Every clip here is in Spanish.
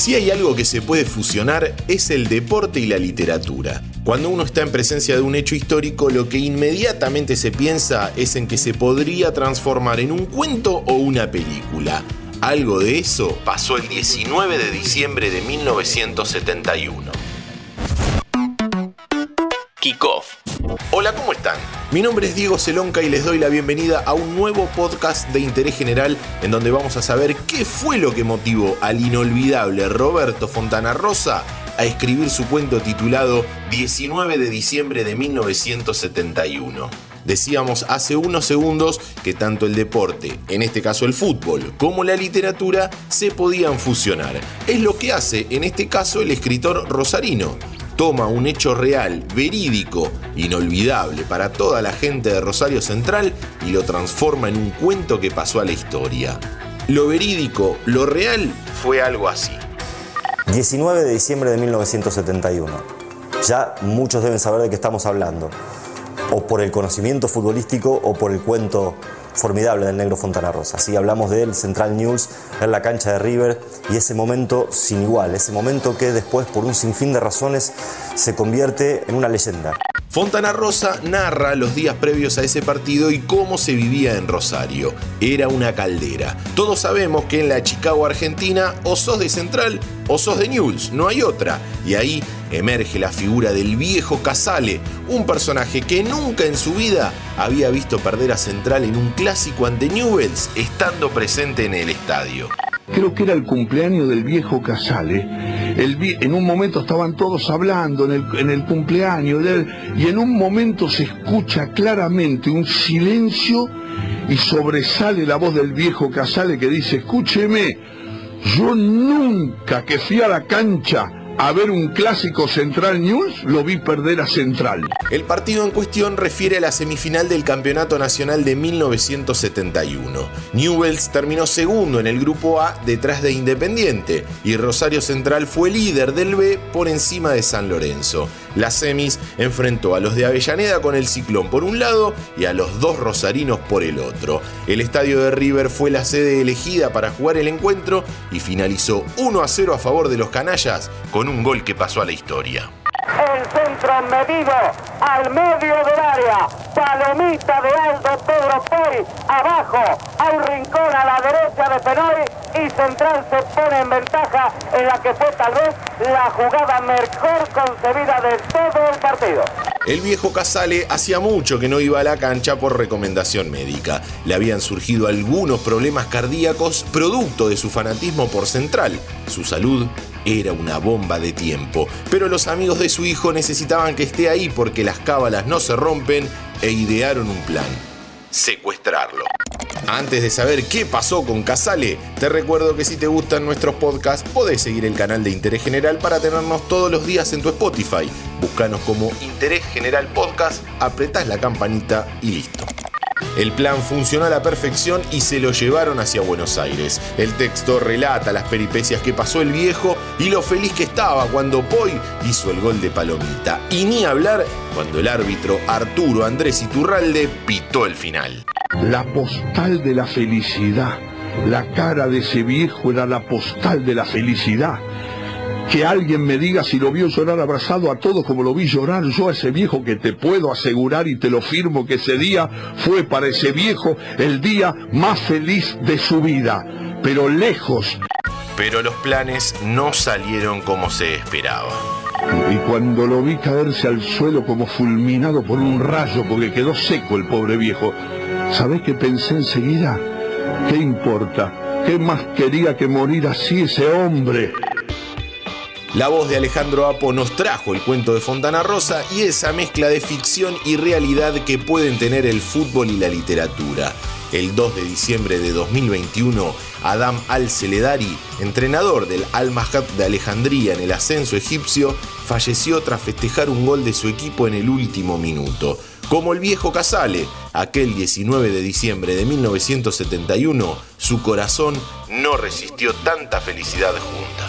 Si hay algo que se puede fusionar es el deporte y la literatura. Cuando uno está en presencia de un hecho histórico, lo que inmediatamente se piensa es en que se podría transformar en un cuento o una película. Algo de eso pasó el 19 de diciembre de 1971. Kickoff. Hola, ¿cómo están? Mi nombre es Diego Celonca y les doy la bienvenida a un nuevo podcast de interés general en donde vamos a saber qué fue lo que motivó al inolvidable Roberto Fontana Rosa a escribir su cuento titulado 19 de diciembre de 1971. Decíamos hace unos segundos que tanto el deporte, en este caso el fútbol, como la literatura se podían fusionar. Es lo que hace en este caso el escritor rosarino toma un hecho real, verídico, inolvidable para toda la gente de Rosario Central y lo transforma en un cuento que pasó a la historia. Lo verídico, lo real, fue algo así. 19 de diciembre de 1971. Ya muchos deben saber de qué estamos hablando, o por el conocimiento futbolístico o por el cuento formidable del negro Fontana Rosa. Así hablamos del Central News en la cancha de River y ese momento sin igual, ese momento que después por un sinfín de razones se convierte en una leyenda. Fontana Rosa narra los días previos a ese partido y cómo se vivía en Rosario. Era una caldera. Todos sabemos que en la Chicago Argentina o sos de Central o sos de News, no hay otra. Y ahí emerge la figura del viejo Casale, un personaje que nunca en su vida había visto perder a Central en un clásico ante Newells, estando presente en el estadio. Creo que era el cumpleaños del viejo Casale en un momento estaban todos hablando en el, cumpleaños y en un momento se escucha claramente un silencio y sobresale la voz del viejo Casale que dice, escúcheme, yo nunca que fui a la cancha a ver un clásico Central News, lo vi perder a Central. El partido en cuestión refiere a la semifinal del Campeonato Nacional de 1971. Newells terminó segundo en el grupo A detrás de Independiente y Rosario Central fue líder del B por encima de San Lorenzo. La semis enfrentó a los de Avellaneda con el Ciclón por un lado y a los dos rosarinos por el otro. El estadio de River fue la sede elegida para jugar el encuentro y finalizó 1 a 0 a favor de los canallas con un gol que pasó a la historia. El centro medido al medio del área. Palomita de Aldo Pedro Poi. Abajo, a un rincón a la derecha de Penoy. Y Central se pone en ventaja en la que fue tal vez la jugada mejor concebida de todo el partido. El viejo Casale hacía mucho que no iba a la cancha por recomendación médica. Le habían surgido algunos problemas cardíacos producto de su fanatismo por Central. Su salud era una bomba de tiempo, pero los amigos de su hijo necesitaban que esté ahí porque las cábalas no se rompen e idearon un plan. Secuestrarlo. Antes de saber qué pasó con Casale, te recuerdo que si te gustan nuestros podcasts, podés seguir el canal de Interés General para tenernos todos los días en tu Spotify. Búscanos como Interés General Podcast, apretás la campanita y listo. El plan funcionó a la perfección y se lo llevaron hacia Buenos Aires. El texto relata las peripecias que pasó el viejo y lo feliz que estaba cuando Poi hizo el gol de Palomita. Y ni hablar cuando el árbitro Arturo Andrés Iturralde pitó el final. La postal de la felicidad. La cara de ese viejo era la postal de la felicidad que alguien me diga si lo vio llorar abrazado a todos como lo vi llorar yo a ese viejo que te puedo asegurar y te lo firmo que ese día fue para ese viejo el día más feliz de su vida, pero lejos. Pero los planes no salieron como se esperaba. Y cuando lo vi caerse al suelo como fulminado por un rayo porque quedó seco el pobre viejo, ¿sabés qué pensé enseguida? ¿Qué importa? ¿Qué más quería que morir así ese hombre? La voz de Alejandro Apo nos trajo el cuento de Fontana Rosa y esa mezcla de ficción y realidad que pueden tener el fútbol y la literatura. El 2 de diciembre de 2021, Adam Al-Seledari, entrenador del Al-Mahad de Alejandría en el ascenso egipcio, falleció tras festejar un gol de su equipo en el último minuto. Como el viejo Casale, aquel 19 de diciembre de 1971, su corazón no resistió tanta felicidad junta.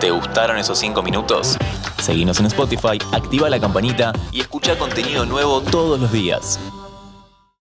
¿Te gustaron esos 5 minutos? Seguinos en Spotify, activa la campanita y escucha contenido nuevo todos los días.